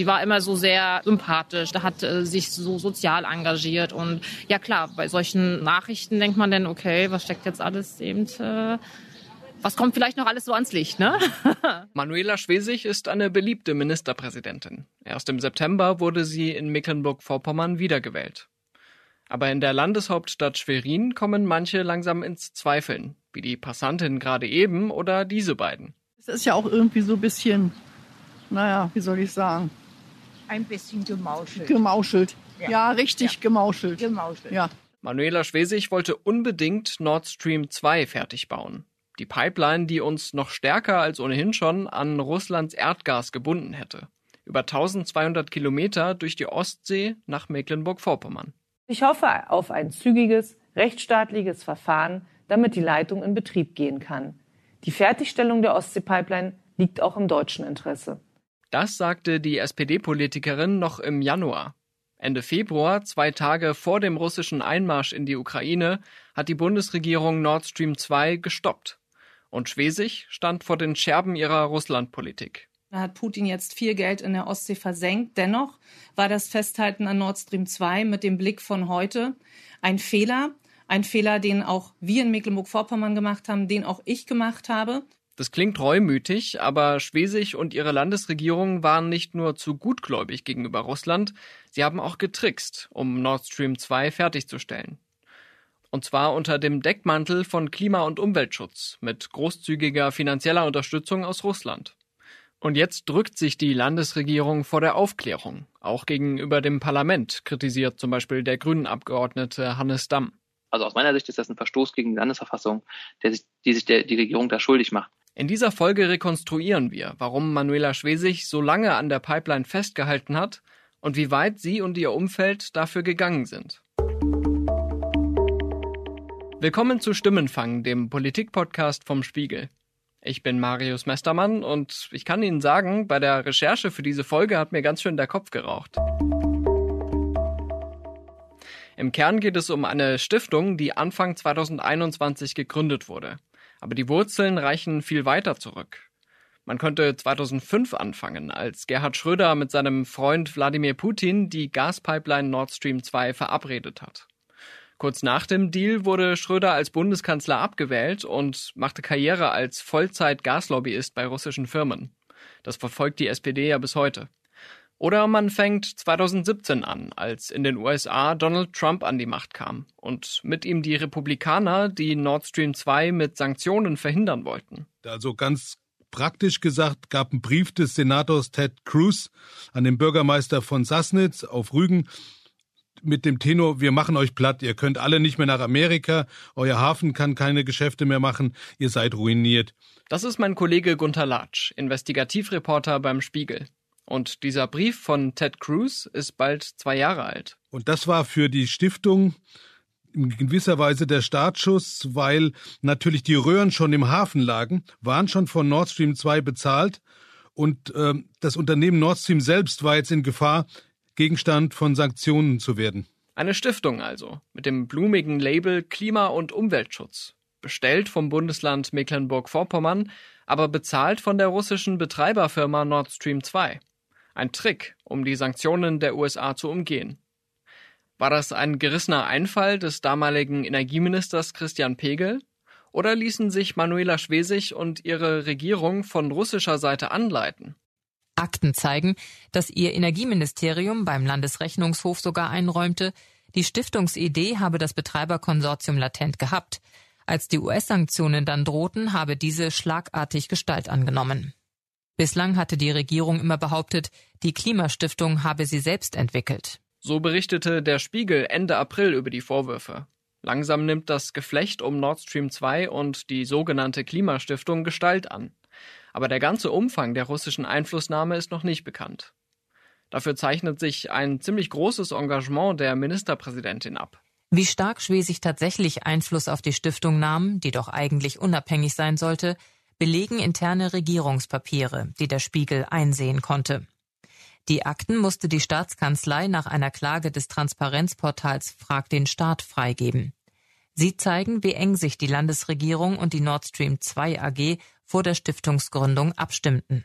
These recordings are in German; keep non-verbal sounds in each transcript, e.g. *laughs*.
Sie war immer so sehr sympathisch, da hat äh, sich so sozial engagiert und ja klar, bei solchen Nachrichten denkt man dann, okay, was steckt jetzt alles eben äh, was kommt vielleicht noch alles so ans Licht, ne? *laughs* Manuela Schwesig ist eine beliebte Ministerpräsidentin. Erst im September wurde sie in Mecklenburg-Vorpommern wiedergewählt. Aber in der Landeshauptstadt Schwerin kommen manche langsam ins Zweifeln, wie die Passantin gerade eben oder diese beiden. Es ist ja auch irgendwie so ein bisschen, naja, wie soll ich sagen? Ein bisschen gemauschelt. Gemauschelt. Ja, ja richtig ja. gemauschelt. Gemauschelt. Ja. Manuela Schwesig wollte unbedingt Nord Stream 2 fertig bauen. Die Pipeline, die uns noch stärker als ohnehin schon an Russlands Erdgas gebunden hätte. Über 1200 Kilometer durch die Ostsee nach Mecklenburg-Vorpommern. Ich hoffe auf ein zügiges, rechtsstaatliches Verfahren, damit die Leitung in Betrieb gehen kann. Die Fertigstellung der Ostsee-Pipeline liegt auch im deutschen Interesse. Das sagte die SPD-Politikerin noch im Januar. Ende Februar, zwei Tage vor dem russischen Einmarsch in die Ukraine, hat die Bundesregierung Nord Stream 2 gestoppt und Schwesig stand vor den Scherben ihrer Russlandpolitik. Da hat Putin jetzt viel Geld in der Ostsee versenkt. Dennoch war das Festhalten an Nord Stream 2 mit dem Blick von heute ein Fehler. Ein Fehler, den auch wir in Mecklenburg-Vorpommern gemacht haben, den auch ich gemacht habe. Das klingt reumütig, aber Schwesig und ihre Landesregierung waren nicht nur zu gutgläubig gegenüber Russland, sie haben auch getrickst, um Nord Stream 2 fertigzustellen. Und zwar unter dem Deckmantel von Klima- und Umweltschutz mit großzügiger finanzieller Unterstützung aus Russland. Und jetzt drückt sich die Landesregierung vor der Aufklärung. Auch gegenüber dem Parlament kritisiert zum Beispiel der Grünen-Abgeordnete Hannes Damm. Also aus meiner Sicht ist das ein Verstoß gegen die Landesverfassung, der sich, die sich der, die Regierung da schuldig macht. In dieser Folge rekonstruieren wir, warum Manuela Schwesig so lange an der Pipeline festgehalten hat und wie weit sie und ihr Umfeld dafür gegangen sind. Willkommen zu Stimmenfang, dem Politikpodcast vom Spiegel. Ich bin Marius Mestermann und ich kann Ihnen sagen, bei der Recherche für diese Folge hat mir ganz schön der Kopf geraucht. Im Kern geht es um eine Stiftung, die Anfang 2021 gegründet wurde. Aber die Wurzeln reichen viel weiter zurück. Man könnte 2005 anfangen, als Gerhard Schröder mit seinem Freund Wladimir Putin die Gaspipeline Nord Stream 2 verabredet hat. Kurz nach dem Deal wurde Schröder als Bundeskanzler abgewählt und machte Karriere als Vollzeit-Gaslobbyist bei russischen Firmen. Das verfolgt die SPD ja bis heute. Oder man fängt 2017 an, als in den USA Donald Trump an die Macht kam und mit ihm die Republikaner, die Nord Stream 2 mit Sanktionen verhindern wollten. Also ganz praktisch gesagt gab ein Brief des Senators Ted Cruz an den Bürgermeister von Sassnitz auf Rügen, mit dem Tenor, wir machen euch platt, ihr könnt alle nicht mehr nach Amerika, euer Hafen kann keine Geschäfte mehr machen, ihr seid ruiniert. Das ist mein Kollege Gunther Latsch, Investigativreporter beim Spiegel. Und dieser Brief von Ted Cruz ist bald zwei Jahre alt. Und das war für die Stiftung in gewisser Weise der Startschuss, weil natürlich die Röhren schon im Hafen lagen, waren schon von Nord Stream 2 bezahlt und äh, das Unternehmen Nord Stream selbst war jetzt in Gefahr, Gegenstand von Sanktionen zu werden. Eine Stiftung also, mit dem blumigen Label Klima- und Umweltschutz. Bestellt vom Bundesland Mecklenburg-Vorpommern, aber bezahlt von der russischen Betreiberfirma Nord Stream 2. Ein Trick, um die Sanktionen der USA zu umgehen. War das ein gerissener Einfall des damaligen Energieministers Christian Pegel? Oder ließen sich Manuela Schwesig und ihre Regierung von russischer Seite anleiten? Akten zeigen, dass ihr Energieministerium beim Landesrechnungshof sogar einräumte, die Stiftungsidee habe das Betreiberkonsortium latent gehabt. Als die US-Sanktionen dann drohten, habe diese schlagartig Gestalt angenommen. Bislang hatte die Regierung immer behauptet, die Klimastiftung habe sie selbst entwickelt. So berichtete der Spiegel Ende April über die Vorwürfe. Langsam nimmt das Geflecht um Nord Stream 2 und die sogenannte Klimastiftung Gestalt an aber der ganze Umfang der russischen Einflussnahme ist noch nicht bekannt. Dafür zeichnet sich ein ziemlich großes Engagement der Ministerpräsidentin ab. Wie stark Schwesig tatsächlich Einfluss auf die Stiftung nahm, die doch eigentlich unabhängig sein sollte, belegen interne Regierungspapiere, die der Spiegel einsehen konnte. Die Akten musste die Staatskanzlei nach einer Klage des Transparenzportals Frag den Staat freigeben. Sie zeigen, wie eng sich die Landesregierung und die Nord Stream 2 AG vor der Stiftungsgründung abstimmten.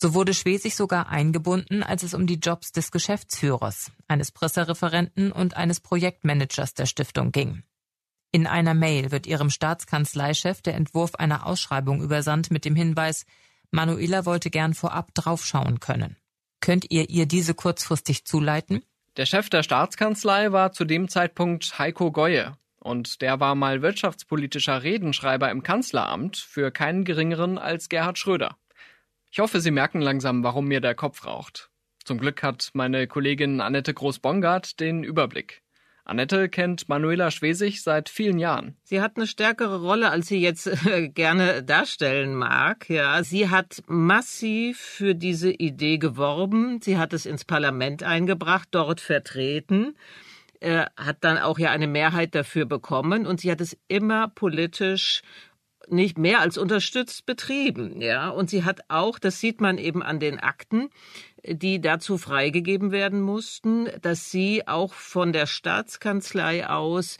So wurde Schwesig sogar eingebunden, als es um die Jobs des Geschäftsführers, eines Pressereferenten und eines Projektmanagers der Stiftung ging. In einer Mail wird ihrem Staatskanzleichef der Entwurf einer Ausschreibung übersandt mit dem Hinweis, Manuela wollte gern vorab draufschauen können. Könnt ihr ihr diese kurzfristig zuleiten? Der Chef der Staatskanzlei war zu dem Zeitpunkt Heiko Goye. Und der war mal wirtschaftspolitischer Redenschreiber im Kanzleramt für keinen geringeren als Gerhard Schröder. Ich hoffe, Sie merken langsam, warum mir der Kopf raucht. Zum Glück hat meine Kollegin Annette Groß-Bongard den Überblick. Annette kennt Manuela Schwesig seit vielen Jahren. Sie hat eine stärkere Rolle, als sie jetzt äh, gerne darstellen mag. Ja, sie hat massiv für diese Idee geworben. Sie hat es ins Parlament eingebracht, dort vertreten, äh, hat dann auch ja eine Mehrheit dafür bekommen und sie hat es immer politisch nicht mehr als unterstützt betrieben, ja. Und sie hat auch, das sieht man eben an den Akten, die dazu freigegeben werden mussten, dass sie auch von der Staatskanzlei aus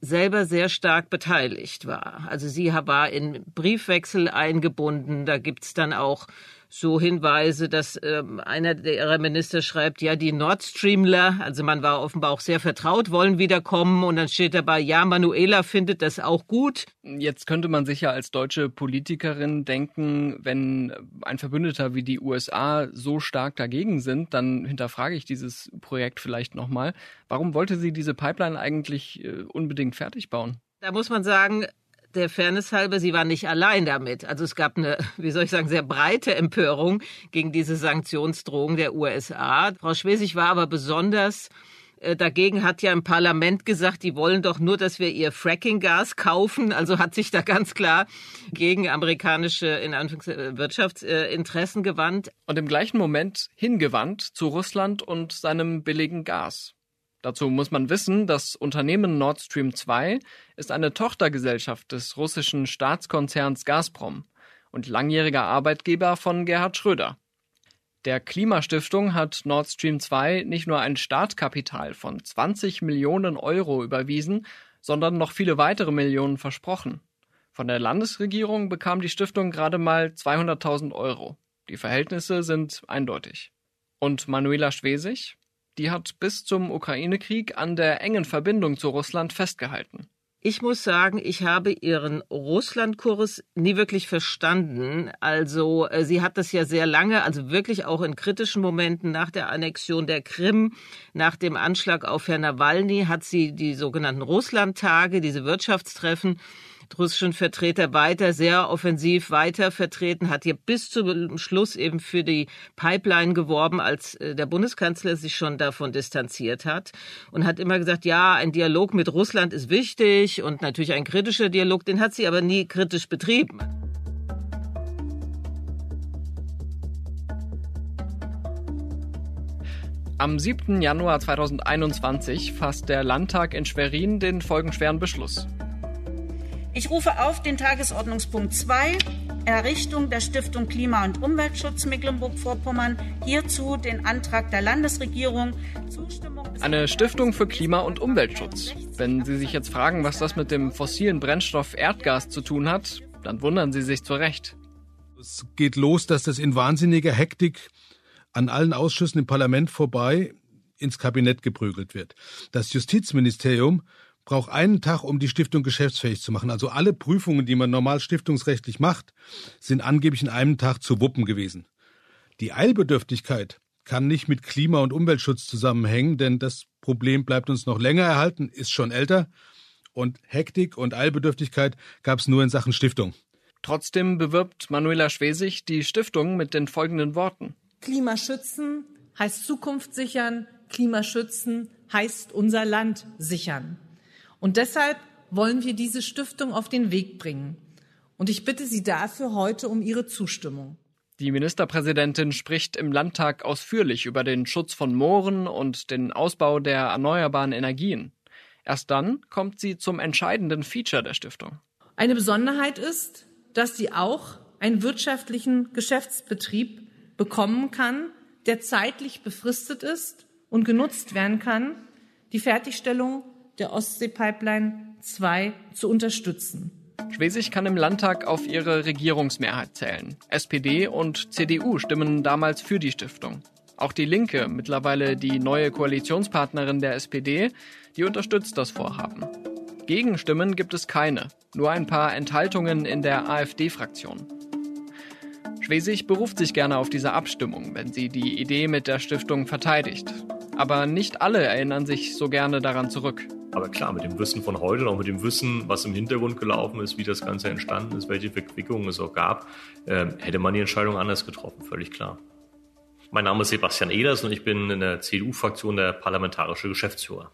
selber sehr stark beteiligt war. Also sie war in Briefwechsel eingebunden. Da gibt's dann auch so Hinweise, dass ähm, einer der Minister schreibt, ja, die Nord Streamler, also man war offenbar auch sehr vertraut, wollen wiederkommen und dann steht dabei, ja, Manuela findet das auch gut. Jetzt könnte man sich ja als deutsche Politikerin denken, wenn ein Verbündeter wie die USA so stark dagegen sind, dann hinterfrage ich dieses Projekt vielleicht nochmal. Warum wollte sie diese Pipeline eigentlich äh, unbedingt fertig bauen? Da muss man sagen, der Fairness halber, sie war nicht allein damit. Also es gab eine, *laughs* wie soll ich sagen, sehr breite Empörung gegen diese Sanktionsdrohung der USA. Frau Schwesig war aber besonders äh, Dagegen hat ja im Parlament gesagt, die wollen doch nur, dass wir ihr Fracking-Gas kaufen. Also hat sich da ganz klar gegen amerikanische in Anführungszeichen, Wirtschaftsinteressen gewandt. Und im gleichen Moment hingewandt zu Russland und seinem billigen Gas. Dazu muss man wissen, das Unternehmen Nord Stream 2 ist eine Tochtergesellschaft des russischen Staatskonzerns Gazprom und langjähriger Arbeitgeber von Gerhard Schröder. Der Klimastiftung hat Nord Stream 2 nicht nur ein Startkapital von 20 Millionen Euro überwiesen, sondern noch viele weitere Millionen versprochen. Von der Landesregierung bekam die Stiftung gerade mal 200.000 Euro. Die Verhältnisse sind eindeutig. Und Manuela Schwesig? Die hat bis zum Ukraine-Krieg an der engen Verbindung zu Russland festgehalten. Ich muss sagen, ich habe ihren Russlandkurs nie wirklich verstanden. Also äh, sie hat das ja sehr lange, also wirklich auch in kritischen Momenten nach der Annexion der Krim, nach dem Anschlag auf Herrn Nawalny, hat sie die sogenannten Russlandtage, diese Wirtschaftstreffen russischen Vertreter weiter, sehr offensiv weiter vertreten, hat hier bis zum Schluss eben für die Pipeline geworben, als äh, der Bundeskanzler sich schon davon distanziert hat und hat immer gesagt, ja, ein Dialog mit Russland ist wichtig und natürlich ein kritischer Dialog, den hat sie aber nie kritisch betrieben. Am 7. Januar 2021 fasst der Landtag in Schwerin den folgenschweren Beschluss. Ich rufe auf den Tagesordnungspunkt 2, Errichtung der Stiftung Klima- und Umweltschutz Mecklenburg-Vorpommern. Hierzu den Antrag der Landesregierung. Zustimmung Eine Stiftung für Klima- und Umweltschutz. Wenn Sie sich jetzt fragen, was das mit dem fossilen Brennstoff Erdgas zu tun hat, dann wundern Sie sich zu Recht. Es geht los, dass das in wahnsinniger Hektik an allen Ausschüssen im Parlament vorbei ins Kabinett geprügelt wird. Das Justizministerium braucht einen Tag, um die Stiftung geschäftsfähig zu machen. Also alle Prüfungen, die man normal stiftungsrechtlich macht, sind angeblich in einem Tag zu wuppen gewesen. Die Eilbedürftigkeit kann nicht mit Klima- und Umweltschutz zusammenhängen, denn das Problem bleibt uns noch länger erhalten, ist schon älter. Und Hektik und Eilbedürftigkeit gab es nur in Sachen Stiftung. Trotzdem bewirbt Manuela Schwesig die Stiftung mit den folgenden Worten. Klimaschützen heißt Zukunft sichern, Klimaschützen heißt unser Land sichern. Und deshalb wollen wir diese Stiftung auf den Weg bringen. Und ich bitte Sie dafür heute um Ihre Zustimmung. Die Ministerpräsidentin spricht im Landtag ausführlich über den Schutz von Mooren und den Ausbau der erneuerbaren Energien. Erst dann kommt sie zum entscheidenden Feature der Stiftung. Eine Besonderheit ist, dass sie auch einen wirtschaftlichen Geschäftsbetrieb bekommen kann, der zeitlich befristet ist und genutzt werden kann, die Fertigstellung der Ostsee-Pipeline 2 zu unterstützen. Schwesig kann im Landtag auf ihre Regierungsmehrheit zählen. SPD und CDU stimmen damals für die Stiftung. Auch die Linke, mittlerweile die neue Koalitionspartnerin der SPD, die unterstützt das Vorhaben. Gegenstimmen gibt es keine, nur ein paar Enthaltungen in der AfD-Fraktion. Schwesig beruft sich gerne auf diese Abstimmung, wenn sie die Idee mit der Stiftung verteidigt. Aber nicht alle erinnern sich so gerne daran zurück. Aber klar, mit dem Wissen von heute und auch mit dem Wissen, was im Hintergrund gelaufen ist, wie das Ganze entstanden ist, welche Verquickungen es auch gab, äh, hätte man die Entscheidung anders getroffen, völlig klar. Mein Name ist Sebastian Ehlers und ich bin in der CDU-Fraktion der parlamentarische Geschäftsführer.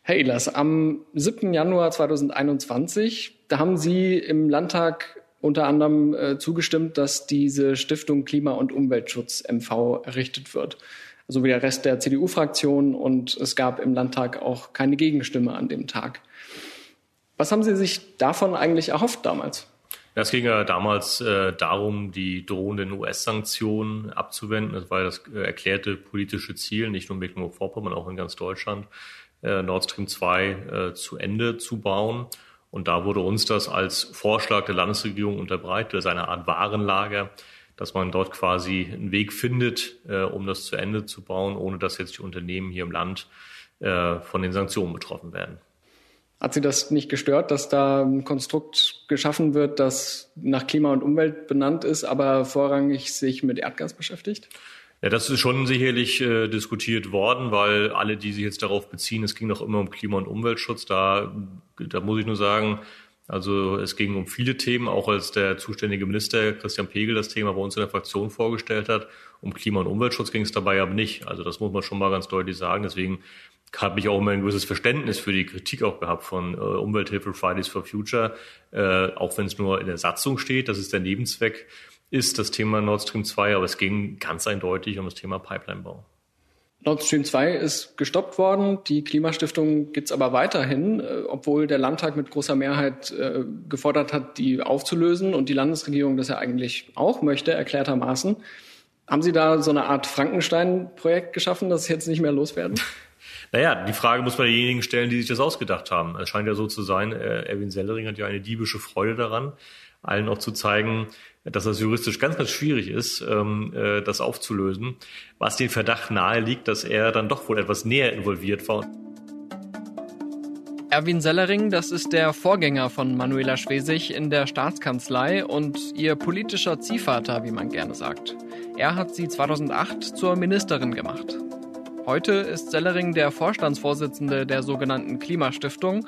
Herr Ehlers, am 7. Januar 2021, da haben Sie im Landtag unter anderem äh, zugestimmt, dass diese Stiftung Klima- und Umweltschutz MV errichtet wird so wie der Rest der CDU-Fraktion. Und es gab im Landtag auch keine Gegenstimme an dem Tag. Was haben Sie sich davon eigentlich erhofft damals? Ja, es ging ja damals äh, darum, die drohenden US-Sanktionen abzuwenden. Das war das äh, erklärte politische Ziel, nicht nur in Mecklenburg-Vorpommern, auch in ganz Deutschland, äh, Nord Stream 2 äh, zu Ende zu bauen. Und da wurde uns das als Vorschlag der Landesregierung unterbreitet, als eine Art Warenlager, dass man dort quasi einen Weg findet, äh, um das zu Ende zu bauen, ohne dass jetzt die Unternehmen hier im Land äh, von den Sanktionen betroffen werden. Hat Sie das nicht gestört, dass da ein Konstrukt geschaffen wird, das nach Klima und Umwelt benannt ist, aber vorrangig sich mit Erdgas beschäftigt? Ja, das ist schon sicherlich äh, diskutiert worden, weil alle, die sich jetzt darauf beziehen, es ging doch immer um Klima- und Umweltschutz. Da, da muss ich nur sagen, also es ging um viele Themen, auch als der zuständige Minister Christian Pegel das Thema bei uns in der Fraktion vorgestellt hat. Um Klima- und Umweltschutz ging es dabei aber nicht. Also das muss man schon mal ganz deutlich sagen. Deswegen habe ich auch immer ein gewisses Verständnis für die Kritik auch gehabt von äh, Umwelthilfe Fridays for Future, äh, auch wenn es nur in der Satzung steht, dass es der Nebenzweck ist, das Thema Nord Stream 2, aber es ging ganz eindeutig um das Thema Pipelinebau. Nord Stream 2 ist gestoppt worden. Die Klimastiftung gibt's aber weiterhin, äh, obwohl der Landtag mit großer Mehrheit äh, gefordert hat, die aufzulösen und die Landesregierung das ja eigentlich auch möchte, erklärtermaßen. Haben Sie da so eine Art Frankenstein-Projekt geschaffen, Sie jetzt nicht mehr loswerden? Naja, die Frage muss man denjenigen stellen, die sich das ausgedacht haben. Es scheint ja so zu sein, äh, Erwin Sellering hat ja eine diebische Freude daran, allen auch zu zeigen, dass das juristisch ganz, ganz schwierig ist, ähm, äh, das aufzulösen, was den Verdacht nahe liegt, dass er dann doch wohl etwas näher involviert war. Erwin Sellering, das ist der Vorgänger von Manuela Schwesig in der Staatskanzlei und ihr politischer Ziehvater, wie man gerne sagt. Er hat sie 2008 zur Ministerin gemacht. Heute ist Sellering der Vorstandsvorsitzende der sogenannten Klimastiftung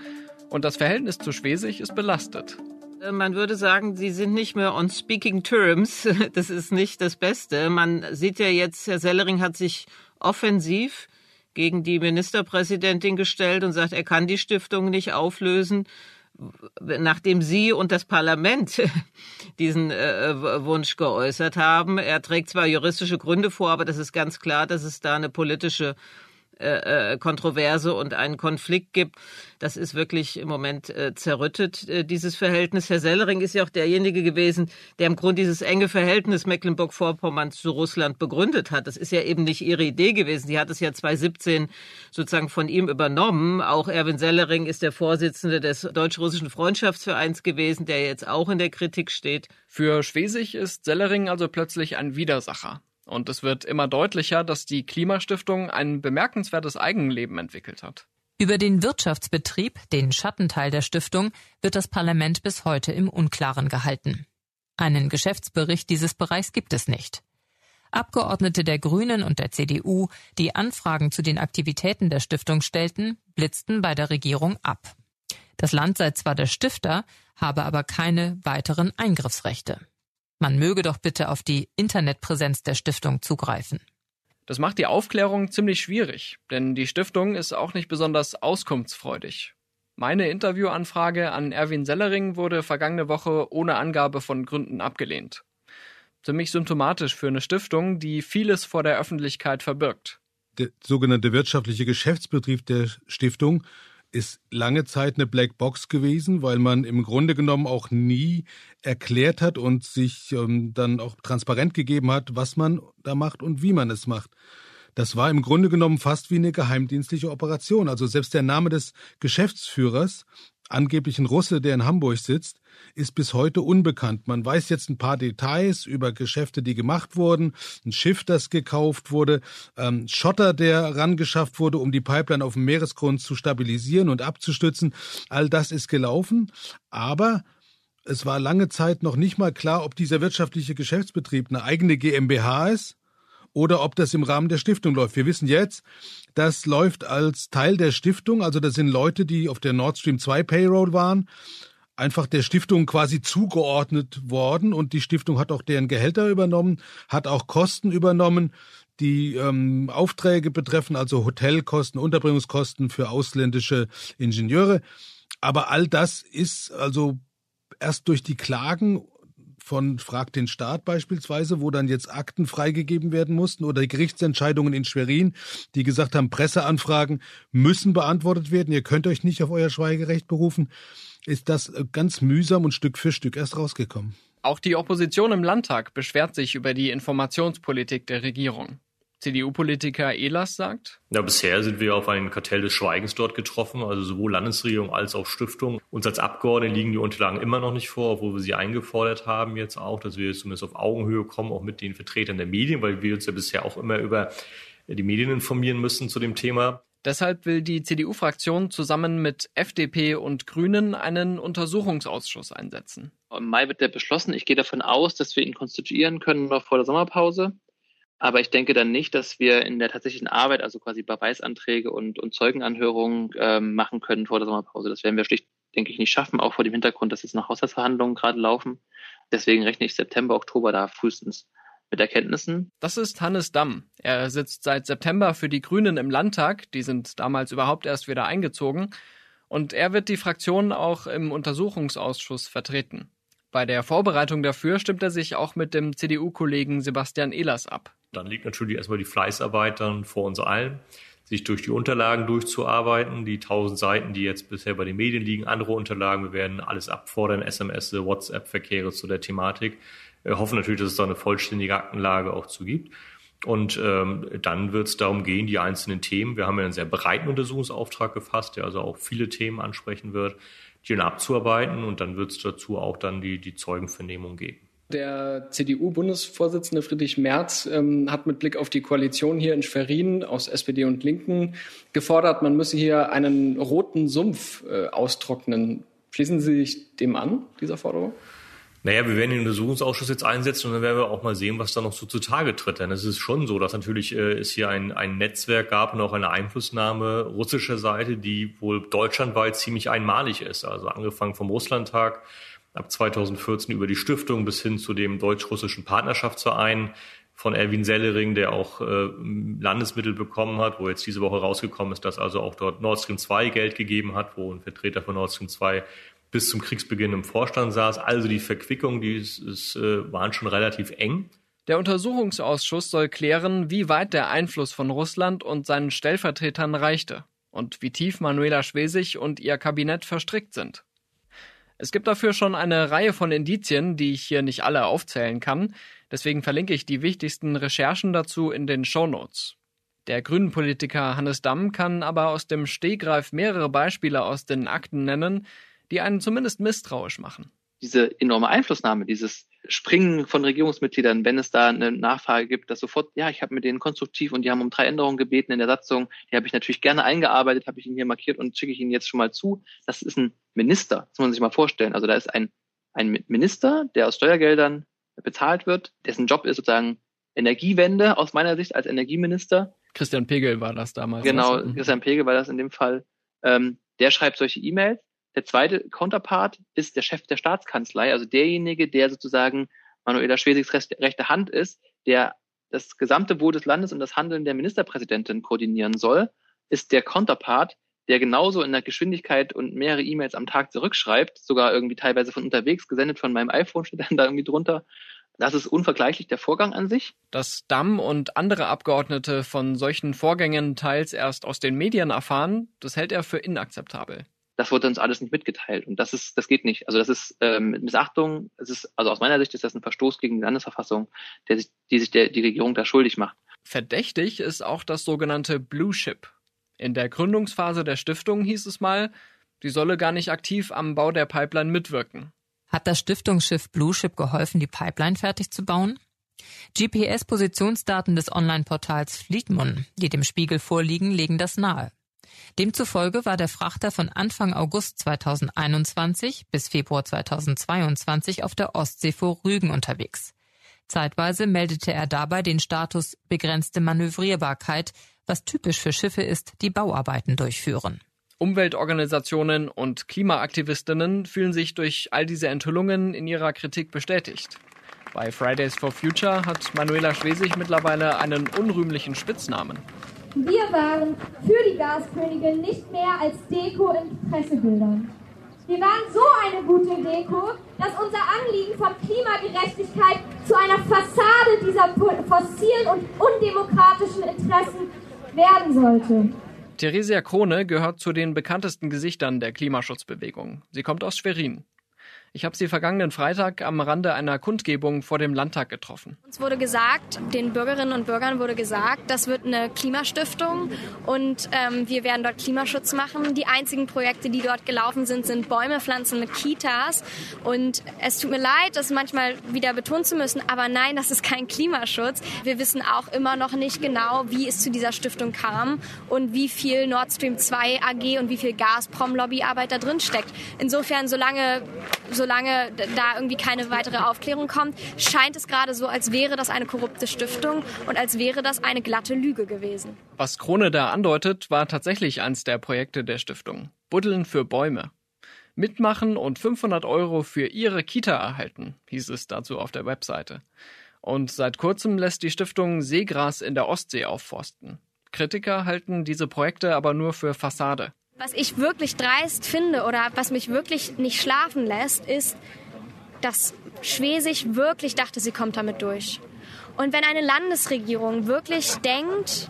und das Verhältnis zu Schwesig ist belastet. Äh, man würde sagen, sie sind nicht mehr on speaking terms. *laughs* Das ist nicht das Beste. Man sieht ja jetzt, Herr Sellering hat sich offensiv gegen die Ministerpräsidentin gestellt und sagt, er kann die Stiftung nicht auflösen, nachdem Sie und das Parlament *laughs* diesen äh, Wunsch geäußert haben. Er trägt zwar juristische Gründe vor, aber das ist ganz klar, dass es da eine politische äh, äh, Kontroverse und einen Konflikt gibt. Das ist wirklich im Moment äh, zerrüttet, dieses Verhältnis. Herr Sellering ist ja auch derjenige gewesen, der im Grunde dieses enge Verhältnis Mecklenburg-Vorpommern zu Russland begründet hat. Das ist ja eben nicht ihre Idee gewesen. Sie hat es ja 2017 sozusagen von ihm übernommen. Auch Erwin Sellering ist der Vorsitzende des Deutsch-Russischen Freundschaftsvereins gewesen, der jetzt auch in der Kritik steht. Für Schwesig ist Sellering also plötzlich ein Widersacher. Und es wird immer deutlicher, dass die Klimastiftung ein bemerkenswertes Eigenleben entwickelt hat. Über den Wirtschaftsbetrieb, den Schattenteil der Stiftung, wird das Parlament bis heute im Unklaren gehalten. Einen Geschäftsbericht dieses Bereichs gibt es nicht. Abgeordnete der Grünen und der CDU, die Anfragen zu den Aktivitäten der Stiftung stellten, blitzten bei der Regierung ab. Das Land sei zwar der Stifter, habe aber keine weiteren Eingriffsrechte. Man möge doch bitte auf die Internetpräsenz der Stiftung zugreifen. Das macht die Aufklärung ziemlich schwierig, denn die Stiftung ist auch nicht besonders auskunftsfreudig. Meine Interviewanfrage an Erwin Sellering wurde vergangene Woche ohne Angabe von Gründen abgelehnt. Ziemlich symptomatisch für eine Stiftung, die vieles vor der Öffentlichkeit verbirgt. Der sogenannte wirtschaftliche Geschäftsbetrieb der Stiftung ist lange Zeit eine Blackbox gewesen, weil man im Grunde genommen auch nie erklärt hat und sich ähm, dann auch transparent gegeben hat, was man da macht und wie man es macht. Das war im Grunde genommen fast wie eine geheimdienstliche Operation. Also selbst der Name des Geschäftsführers, angeblich ein Russe, der in Hamburg sitzt, ist bis heute unbekannt. Man weiß jetzt ein paar Details über Geschäfte, die gemacht wurden, ein Schiff, das gekauft wurde, ähm, Schotter, der rangeschafft wurde, um die Pipeline auf dem Meeresgrund zu stabilisieren und abzustützen. All das ist gelaufen, aber es war lange Zeit noch nicht mal klar, ob dieser wirtschaftliche Geschäftsbetrieb eine eigene GmbH ist oder ob das im Rahmen der Stiftung läuft. Wir wissen jetzt, das läuft als Teil der Stiftung, also das sind Leute, die auf der Nord Stream 2 Payroll waren, einfach der Stiftung quasi zugeordnet worden und die Stiftung hat auch deren Gehälter übernommen, hat auch Kosten übernommen, die ähm, Aufträge betreffen, also Hotelkosten, Unterbringungskosten für ausländische Ingenieure. Aber all das ist also erst durch die Klagen von Frag den Staat beispielsweise, wo dann jetzt Akten freigegeben werden mussten oder Gerichtsentscheidungen in Schwerin, die gesagt haben, Presseanfragen müssen beantwortet werden, ihr könnt euch nicht auf euer Schweigerecht berufen, ist das ganz mühsam und Stück für Stück erst rausgekommen. Auch die Opposition im Landtag beschwert sich über die Informationspolitik der Regierung. CDU-Politiker Ehlers sagt? Ja, bisher sind wir auf ein Kartell des Schweigens dort getroffen, also sowohl Landesregierung als auch Stiftung. Uns als Abgeordnete liegen die Unterlagen immer noch nicht vor, obwohl wir sie eingefordert haben jetzt auch, dass wir zumindest auf Augenhöhe kommen, auch mit den Vertretern der Medien, weil wir uns ja bisher auch immer über die Medien informieren müssen zu dem Thema. Deshalb will die CDU-Fraktion zusammen mit FDP und Grünen einen Untersuchungsausschuss einsetzen. Im Mai wird der beschlossen. Ich gehe davon aus, dass wir ihn konstituieren können noch vor der Sommerpause. Aber ich denke dann nicht, dass wir in der tatsächlichen Arbeit, also quasi Beweisanträge und, und Zeugenanhörungen ähm, machen können vor der Sommerpause. Das werden wir schlicht, denke ich, nicht schaffen, auch vor dem Hintergrund, dass jetzt noch Haushaltsverhandlungen gerade laufen. Deswegen rechne ich September, Oktober da frühestens mit Erkenntnissen. Das ist Hannes Damm. Er sitzt seit September für die Grünen im Landtag. Die sind damals überhaupt erst wieder eingezogen. Und er wird die Fraktion auch im Untersuchungsausschuss vertreten. Bei der Vorbereitung dafür stimmt er sich auch mit dem CDU-Kollegen Sebastian Ehlers ab. Dann liegt natürlich erstmal die Fleißarbeit dann vor uns allen, sich durch die Unterlagen durchzuarbeiten, die tausend Seiten, die jetzt bisher bei den Medien liegen, andere Unterlagen. Wir werden alles abfordern, SMS, WhatsApp-Verkehre zu der Thematik. Wir hoffen natürlich, dass es da eine vollständige Aktenlage auch zu gibt. Und ähm, dann wird es darum gehen, die einzelnen Themen, wir haben ja einen sehr breiten Untersuchungsauftrag gefasst, der also auch viele Themen ansprechen wird, die dann abzuarbeiten und dann wird es dazu auch dann die, die Zeugenvernehmung geben. Der CDU-Bundesvorsitzende Friedrich Merz ähm, hat mit Blick auf die Koalition hier in Schwerin aus SPD und Linken gefordert, man müsse hier einen roten Sumpf äh, austrocknen. Schließen Sie sich dem an, dieser Forderung? Naja, wir werden den Untersuchungsausschuss jetzt einsetzen und dann werden wir auch mal sehen, was da noch so zutage tritt. Denn es ist schon so, dass natürlich äh, es hier ein, ein Netzwerk gab und auch eine Einflussnahme russischer Seite, die wohl deutschlandweit ziemlich einmalig ist. Also angefangen vom Russlandtag ab 2014 über die Stiftung bis hin zu dem deutsch-russischen Partnerschaftsverein von Erwin Sellering, der auch äh, Landesmittel bekommen hat, wo jetzt diese Woche rausgekommen ist, dass also auch dort Nord Stream 2 Geld gegeben hat, wo ein Vertreter von Nord Stream 2 bis zum Kriegsbeginn im Vorstand saß. Also die Verquickungen, die ist, ist, äh, waren schon relativ eng. Der Untersuchungsausschuss soll klären, wie weit der Einfluss von Russland und seinen Stellvertretern reichte und wie tief Manuela Schwesig und ihr Kabinett verstrickt sind. Es gibt dafür schon eine Reihe von Indizien, die ich hier nicht alle aufzählen kann, deswegen verlinke ich die wichtigsten Recherchen dazu in den Shownotes. Der Grünen-Politiker Hannes Damm kann aber aus dem Stegreif mehrere Beispiele aus den Akten nennen, die einen zumindest misstrauisch machen. Diese enorme Einflussnahme, dieses Springen von Regierungsmitgliedern, wenn es da eine Nachfrage gibt, dass sofort, ja, ich habe mit denen konstruktiv und die haben um drei Änderungen gebeten in der Satzung, die habe ich natürlich gerne eingearbeitet, habe ich Ihnen hier markiert und schicke ich Ihnen jetzt schon mal zu. Das ist ein Minister, das muss man sich mal vorstellen. Also da ist ein, ein Minister, der aus Steuergeldern bezahlt wird, dessen Job ist sozusagen Energiewende aus meiner Sicht als Energieminister. Christian Pegel war das damals. Genau, mhm. Christian Pegel war das in dem Fall. Ähm, der schreibt solche E-Mails der zweite Counterpart ist der Chef der Staatskanzlei, also derjenige, der sozusagen Manuela Schwesigs rechte Hand ist, der das gesamte Wohl des Landes und das Handeln der Ministerpräsidentin koordinieren soll, ist der Counterpart, der genauso in der Geschwindigkeit und mehrere E-Mails am Tag zurückschreibt, sogar irgendwie teilweise von unterwegs gesendet von meinem iPhone steht dann da irgendwie drunter. Das ist unvergleichlich der Vorgang an sich. Dass Damm und andere Abgeordnete von solchen Vorgängen teils erst aus den Medien erfahren, das hält er für inakzeptabel das wurde uns alles nicht mitgeteilt. Und das ist, das geht nicht. Also das ist ähm, Missachtung, es ist, also aus meiner Sicht ist das ein Verstoß gegen die Landesverfassung, der sich, die sich der, die Regierung da schuldig macht. Verdächtig ist auch das sogenannte Blue Chip. In der Gründungsphase der Stiftung hieß es mal, Die solle gar nicht aktiv am Bau der Pipeline mitwirken. Hat das Stiftungsschiff Blue Ship geholfen, die Pipeline fertig zu bauen? GPS-Positionsdaten des Online-Portals Fleetmon, die dem Spiegel vorliegen, legen das nahe. Demzufolge war der Frachter von Anfang August 2021 bis Februar 2022 auf der Ostsee vor Rügen unterwegs. Zeitweise meldete er dabei den Status begrenzte Manövrierbarkeit, was typisch für Schiffe ist, die Bauarbeiten durchführen. Umweltorganisationen und Klimaaktivistinnen fühlen sich durch all diese Enthüllungen in ihrer Kritik bestätigt. Bei Fridays for Future hat Manuela Schwesig mittlerweile einen unrühmlichen Spitznamen. Wir waren für die Gaskönigin nicht mehr als Deko in Pressebildern. Wir waren so eine gute Deko, dass unser Anliegen von Klimagerechtigkeit zu einer Fassade dieser fossilen und undemokratischen Interessen werden sollte. Theresia Krone gehört zu den bekanntesten Gesichtern der Klimaschutzbewegung. Sie kommt aus Schwerin. Ich habe sie vergangenen Freitag am Rande einer Kundgebung vor dem Landtag getroffen. Uns wurde gesagt, den Bürgerinnen und Bürgern wurde gesagt, das wird eine Klimastiftung und ähm, wir werden dort Klimaschutz machen. Die einzigen Projekte, die dort gelaufen sind, sind Bäume pflanzen mit Kitas. Und es tut mir leid, das manchmal wieder betonen zu müssen, aber nein, das ist kein Klimaschutz. Wir wissen auch immer noch nicht genau, wie es zu dieser Stiftung kam und wie viel Nord Stream 2 AG und wie viel Gazprom-Lobbyarbeit da drin steckt. Insofern, solange solange da irgendwie keine weitere Aufklärung kommt, scheint es gerade so, als wäre das eine korrupte Stiftung und als wäre das eine glatte Lüge gewesen. Was Krone da andeutet, war tatsächlich eins der Projekte der Stiftung. Buddeln für Bäume. Mitmachen und 500 Euro für ihre Kita erhalten, hieß es dazu auf der Webseite. Und seit kurzem lässt die Stiftung Seegras in der Ostsee aufforsten. Kritiker halten diese Projekte aber nur für Fassade. Was ich wirklich dreist finde oder was mich wirklich nicht schlafen lässt, ist, dass Schwesig wirklich dachte, sie kommt damit durch. Und wenn eine Landesregierung wirklich denkt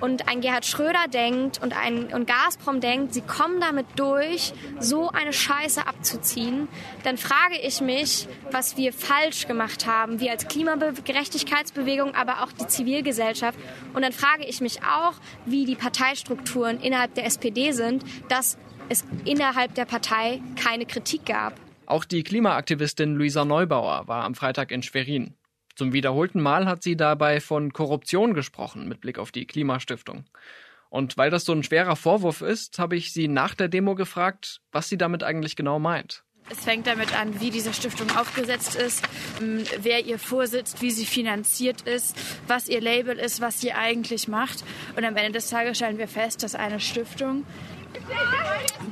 und ein Gerhard Schröder denkt und ein und Gazprom denkt, sie kommen damit durch, so eine Scheiße abzuziehen, dann frage ich mich, was wir falsch gemacht haben, wir als Klimagerechtigkeitsbewegung, aber auch die Zivilgesellschaft. Und dann frage ich mich auch, wie die Parteistrukturen innerhalb der SPD sind, dass es innerhalb der Partei keine Kritik gab. Auch die Klimaaktivistin Luisa Neubauer war am Freitag in Schwerin. Zum wiederholten Mal hat sie dabei von Korruption gesprochen mit Blick auf die Klimastiftung. Und weil das so ein schwerer Vorwurf ist, habe ich sie nach der Demo gefragt, was sie damit eigentlich genau meint. Es fängt damit an, wie diese Stiftung aufgesetzt ist, ähm, wer ihr vorsitzt, wie sie finanziert ist, was ihr Label ist, was sie eigentlich macht. Und am Ende des Tages stellen wir fest, dass eine Stiftung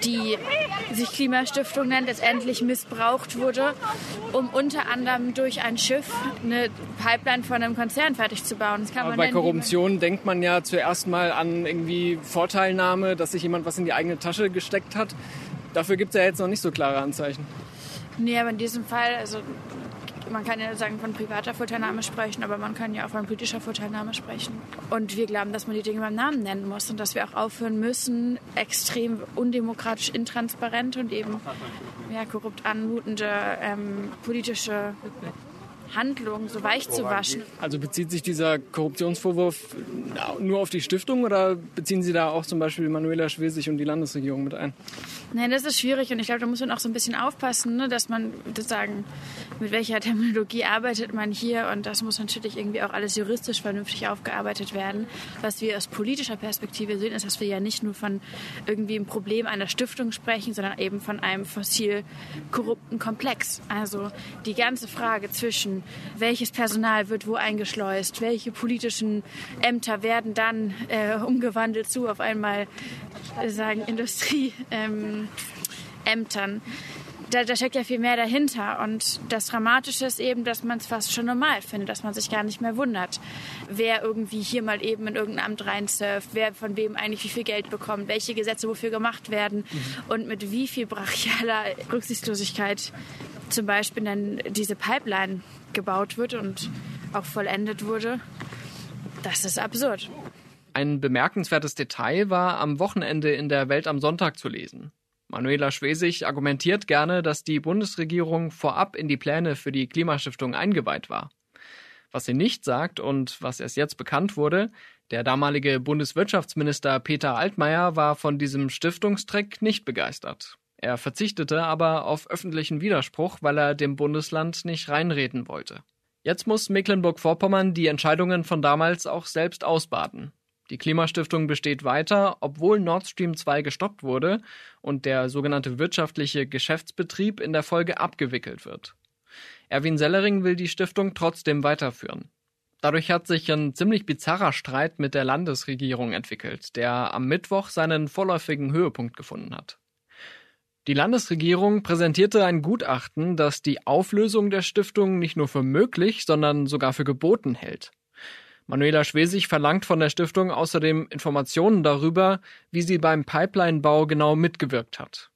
die sich Klimastiftung nennt, letztendlich missbraucht wurde, um unter anderem durch ein Schiff eine Pipeline von einem Konzern fertig zu bauen. Aber bei Korruption denkt man ja zuerst mal an irgendwie Vorteilnahme, dass sich jemand was in die eigene Tasche gesteckt hat. Dafür gibt es ja jetzt noch nicht so klare Anzeichen. Nee, aber in diesem Fall, also man kann ja sagen von privater Vorteilnahme sprechen, aber man kann ja auch von politischer Vorteilnahme sprechen. Und wir glauben, dass man die Dinge beim Namen nennen muss und dass wir auch aufhören müssen, extrem undemokratisch, intransparent und eben ja, korrupt anmutende ähm, politische Handlung so weich zu waschen. Also bezieht sich dieser Korruptionsvorwurf nur auf die Stiftung oder beziehen Sie da auch zum Beispiel Manuela Schwesig und die Landesregierung mit ein? Nein, das ist schwierig und ich glaube, da muss man auch so ein bisschen aufpassen, ne, dass man sagen, mit welcher Terminologie arbeitet man hier und das muss natürlich irgendwie auch alles juristisch vernünftig aufgearbeitet werden. Was wir aus politischer Perspektive sehen, ist, dass wir ja nicht nur von irgendwie einem Problem einer Stiftung sprechen, sondern eben von einem fossil korrupten Komplex. Also die ganze Frage zwischen welches Personal wird wo eingeschleust, welche politischen Ämter werden dann äh, umgewandelt zu auf einmal äh, sagen Industrieämtern. Ähm, da, da, steckt ja viel mehr dahinter. Und das Dramatische ist eben, dass man es fast schon normal findet, dass man sich gar nicht mehr wundert, wer irgendwie hier mal eben in irgendein Amt reinsurft, wer von wem eigentlich wie viel Geld bekommt, welche Gesetze wofür gemacht werden mhm. und mit wie viel brachialer Rücksichtslosigkeit zum Beispiel dann diese Pipeline gebaut wird und auch vollendet wurde. Das ist absurd. Ein bemerkenswertes Detail war am Wochenende in der Welt am Sonntag zu lesen. Manuela Schwesig argumentiert gerne, dass die Bundesregierung vorab in die Pläne für die Klimastiftung eingeweiht war. Was sie nicht sagt und was erst jetzt bekannt wurde, der damalige Bundeswirtschaftsminister Peter Altmaier war von diesem Stiftungstrick nicht begeistert. Er verzichtete aber auf öffentlichen Widerspruch, weil er dem Bundesland nicht reinreden wollte. Jetzt muss Mecklenburg-Vorpommern die Entscheidungen von damals auch selbst ausbaden. Die Klimastiftung besteht weiter, obwohl Nord Stream 2 gestoppt wurde und der sogenannte wirtschaftliche Geschäftsbetrieb in der Folge abgewickelt wird. Erwin Sellering will die Stiftung trotzdem weiterführen. Dadurch hat sich ein ziemlich bizarrer Streit mit der Landesregierung entwickelt, der am Mittwoch seinen vorläufigen Höhepunkt gefunden hat. Die Landesregierung präsentierte ein Gutachten, das die Auflösung der Stiftung nicht nur für möglich, sondern sogar für geboten hält. Manuela Schwesig verlangt von der Stiftung außerdem Informationen darüber, wie sie beim Pipelinebau genau mitgewirkt hat.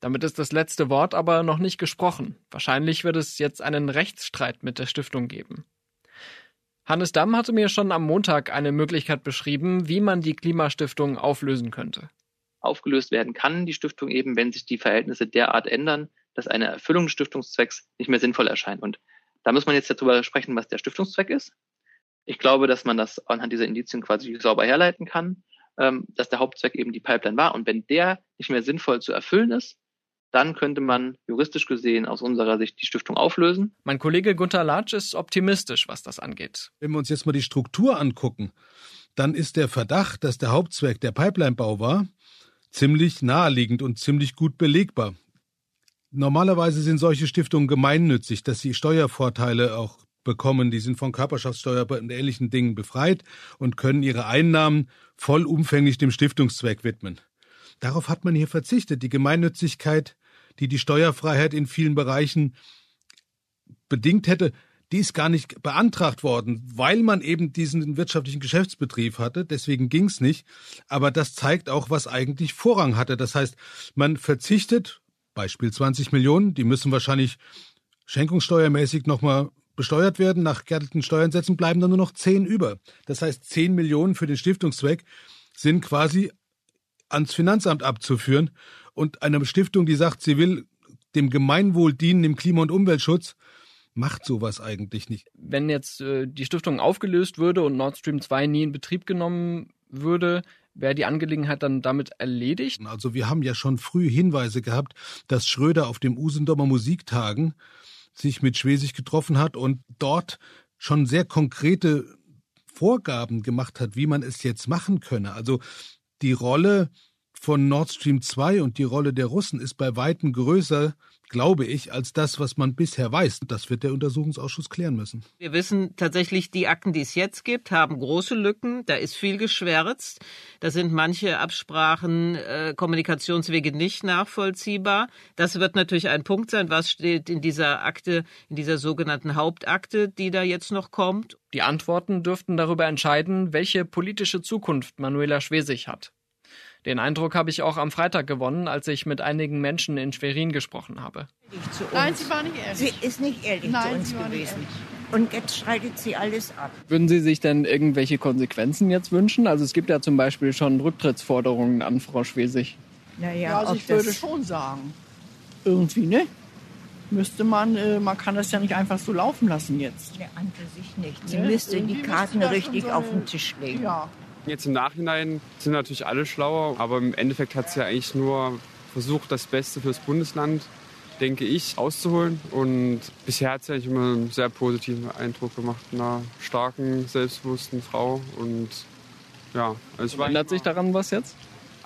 Damit ist das letzte Wort aber noch nicht gesprochen. Wahrscheinlich wird es jetzt einen Rechtsstreit mit der Stiftung geben. Hannes Damm hatte mir schon am Montag eine Möglichkeit beschrieben, wie man die Klimastiftung auflösen könnte. Aufgelöst werden kann die Stiftung eben, wenn sich die Verhältnisse derart ändern, dass eine Erfüllung des Stiftungszwecks nicht mehr sinnvoll erscheint. Und da muss man jetzt darüber sprechen, was der Stiftungszweck ist. Ich glaube, dass man das anhand dieser Indizien quasi sauber herleiten kann, ähm, dass der Hauptzweck eben die Pipeline war. Und wenn der nicht mehr sinnvoll zu erfüllen ist, dann könnte man juristisch gesehen aus unserer Sicht die Stiftung auflösen. Mein Kollege Gunther Latsch ist optimistisch, was das angeht. Wenn wir uns jetzt mal die Struktur angucken, dann ist der Verdacht, dass der Hauptzweck der Pipelinebau war, ziemlich naheliegend und ziemlich gut belegbar. Normalerweise sind solche Stiftungen gemeinnützig, dass sie Steuervorteile auch bekommen. Die sind von Körperschaftssteuer und ähnlichen Dingen befreit und können ihre Einnahmen vollumfänglich dem Stiftungszweck widmen. Darauf hat man hier verzichtet. Die Gemeinnützigkeit die die Steuerfreiheit in vielen Bereichen bedingt hätte, die ist gar nicht beantragt worden, weil man eben diesen wirtschaftlichen Geschäftsbetrieb hatte. Deswegen ging es nicht. Aber das zeigt auch, was eigentlich Vorrang hatte. Das heißt, man verzichtet, Beispiel 20 Millionen, die müssen wahrscheinlich schenkungssteuermäßig nochmal besteuert werden. Nach geerdeten Steuernsätzen bleiben dann nur noch 10 über. Das heißt, 10 Millionen für den Stiftungszweck sind quasi ans Finanzamt abzuführen und eine Stiftung, die sagt, sie will dem Gemeinwohl dienen, dem Klima- und Umweltschutz, macht sowas eigentlich nicht. Wenn jetzt äh, die Stiftung aufgelöst würde und Nord Stream 2 nie in Betrieb genommen würde, wäre die Angelegenheit dann damit erledigt? Also wir haben ja schon früh Hinweise gehabt, dass Schröder auf dem Usendomer Musiktagen sich mit Schwesig getroffen hat und dort schon sehr konkrete Vorgaben gemacht hat, wie man es jetzt machen könne. Also die Rolle von Nord Stream 2 und die Rolle der Russen ist bei weitem größer, glaube ich, als das, was man bisher weiß. Das wird der Untersuchungsausschuss klären müssen. Wir wissen tatsächlich, die Akten, die es jetzt gibt, haben große Lücken. Da ist viel geschwärzt. Da sind manche Absprachen, äh, Kommunikationswege nicht nachvollziehbar. Das wird natürlich ein Punkt sein, was steht in dieser Akte, in dieser sogenannten Hauptakte, die da jetzt noch kommt. Die Antworten dürften darüber entscheiden, welche politische Zukunft Manuela Schwesig hat. Den Eindruck habe ich auch am Freitag gewonnen, als ich mit einigen Menschen in Schwerin gesprochen habe. Nein, sie war nicht ehrlich. Sie ist nicht ehrlich Nein, zu uns sie war nicht gewesen. Und jetzt schreitet sie alles ab. Würden Sie sich denn irgendwelche Konsequenzen jetzt wünschen? Also es gibt ja zum Beispiel schon Rücktrittsforderungen an Frau Schwesig. Naja, Ja, also ich würde schon sagen. Irgendwie, ne? Müsste man, äh, man kann das ja nicht einfach so laufen lassen jetzt. Ne, an für sich nicht. Sie Ne? müsste Irgendwie die müsste Karten schon richtig so auf den Tisch legen. Ja. Jetzt im Nachhinein sind natürlich alle schlauer, aber im Endeffekt hat sie ja eigentlich nur versucht, das Beste fürs Bundesland, denke ich, auszuholen. Und bisher hat sie eigentlich immer einen sehr positiven Eindruck gemacht, einer starken, selbstbewussten Frau. Und ja, also war Ändert sich daran was jetzt?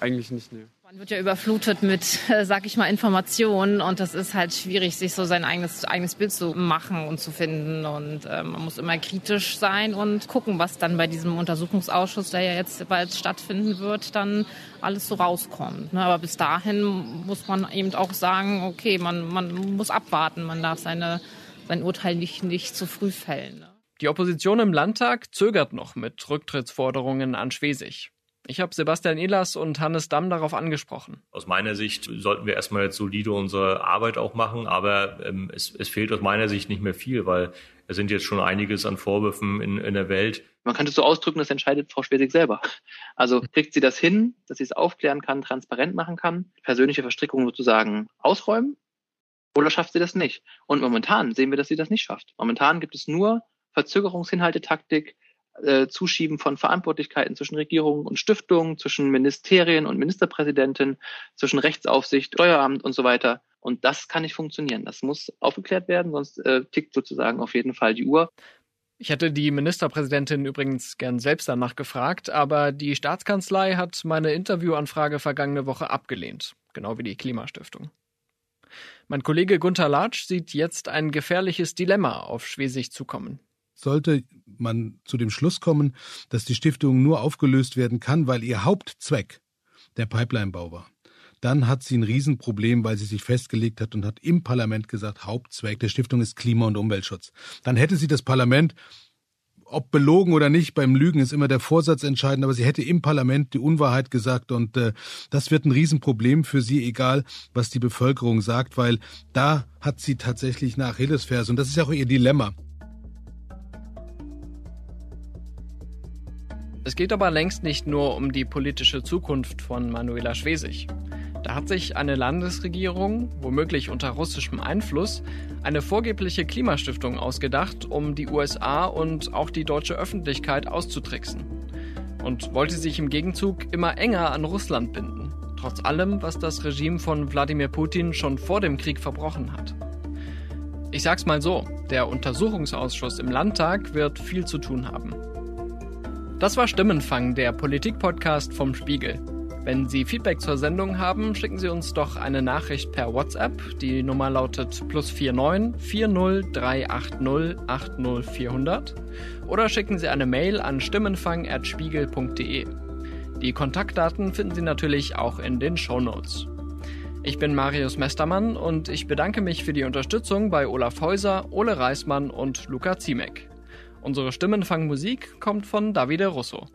Eigentlich nicht, nee. Man wird ja überflutet mit, äh, sag ich mal, Informationen und das ist halt schwierig, sich so sein eigenes, eigenes Bild zu machen und zu finden. Und äh, man muss immer kritisch sein und gucken, was dann bei diesem Untersuchungsausschuss, der ja jetzt bald stattfinden wird, dann alles so rauskommt. Ne? Aber bis dahin muss man eben auch sagen, okay, man, man muss abwarten, man darf seine, sein Urteil nicht, nicht zu früh fällen. Ne? Die Opposition im Landtag zögert noch mit Rücktrittsforderungen an Schwesig. Ich habe Sebastian Ehlers und Hannes Damm darauf angesprochen. Aus meiner Sicht sollten wir erstmal jetzt solide unsere Arbeit auch machen, aber ähm, es, es fehlt aus meiner Sicht nicht mehr viel, weil es sind jetzt schon einiges an Vorwürfen in, in der Welt. Man könnte es so ausdrücken, das entscheidet Frau Schwesig selber. Also kriegt sie das hin, dass sie es aufklären kann, transparent machen kann, persönliche Verstrickungen sozusagen ausräumen? Oder schafft sie das nicht? Und momentan sehen wir, dass sie das nicht schafft. Momentan gibt es nur Verzögerungshinhaltetaktik, äh, Zuschieben von Verantwortlichkeiten zwischen Regierungen und Stiftungen, zwischen Ministerien und Ministerpräsidenten, zwischen Rechtsaufsicht, Steueramt und so weiter. Und das kann nicht funktionieren. Das muss aufgeklärt werden, sonst äh, tickt sozusagen auf jeden Fall die Uhr. Ich hätte die Ministerpräsidentin übrigens gern selbst danach gefragt, aber die Staatskanzlei hat meine Interviewanfrage vergangene Woche abgelehnt, genau wie die Klimastiftung. Mein Kollege Gunther Latsch sieht jetzt ein gefährliches Dilemma auf Schwesig zukommen. Sollte man zu dem Schluss kommen, dass die Stiftung nur aufgelöst werden kann, weil ihr Hauptzweck der Pipelinebau war, dann hat sie ein Riesenproblem, weil sie sich festgelegt hat und hat im Parlament gesagt, Hauptzweck der Stiftung ist Klima- und Umweltschutz. Dann hätte sie das Parlament ob belogen oder nicht, beim Lügen ist immer der Vorsatz entscheidend, aber sie hätte im Parlament die Unwahrheit gesagt und äh, das wird ein Riesenproblem für sie, egal was die Bevölkerung sagt, weil da hat sie tatsächlich eine Achillesferse und das ist ja auch ihr Dilemma. Es geht aber längst nicht nur um die politische Zukunft von Manuela Schwesig. Da hat sich eine Landesregierung, womöglich unter russischem Einfluss, eine vorgebliche Klimastiftung ausgedacht, um die USA und auch die deutsche Öffentlichkeit auszutricksen. Und wollte sich im Gegenzug immer enger an Russland binden, trotz allem, was das Regime von Wladimir Putin schon vor dem Krieg verbrochen hat. Ich sag's mal so, der Untersuchungsausschuss im Landtag wird viel zu tun haben. Das war Stimmenfang, der Politik-Podcast vom Spiegel. Wenn Sie Feedback zur Sendung haben, schicken Sie uns doch eine Nachricht per WhatsApp. Die Nummer lautet plus 49 40 380 80 400 oder schicken Sie eine Mail an stimmenfang.spiegel.de. Die Kontaktdaten finden Sie natürlich auch in den Show Notes. Ich bin Marius Mestermann und ich bedanke mich für die Unterstützung bei Olaf Häuser, Ole Reismann und Luca Ziemek. Unsere Stimmenfangmusik kommt von Davide Russo.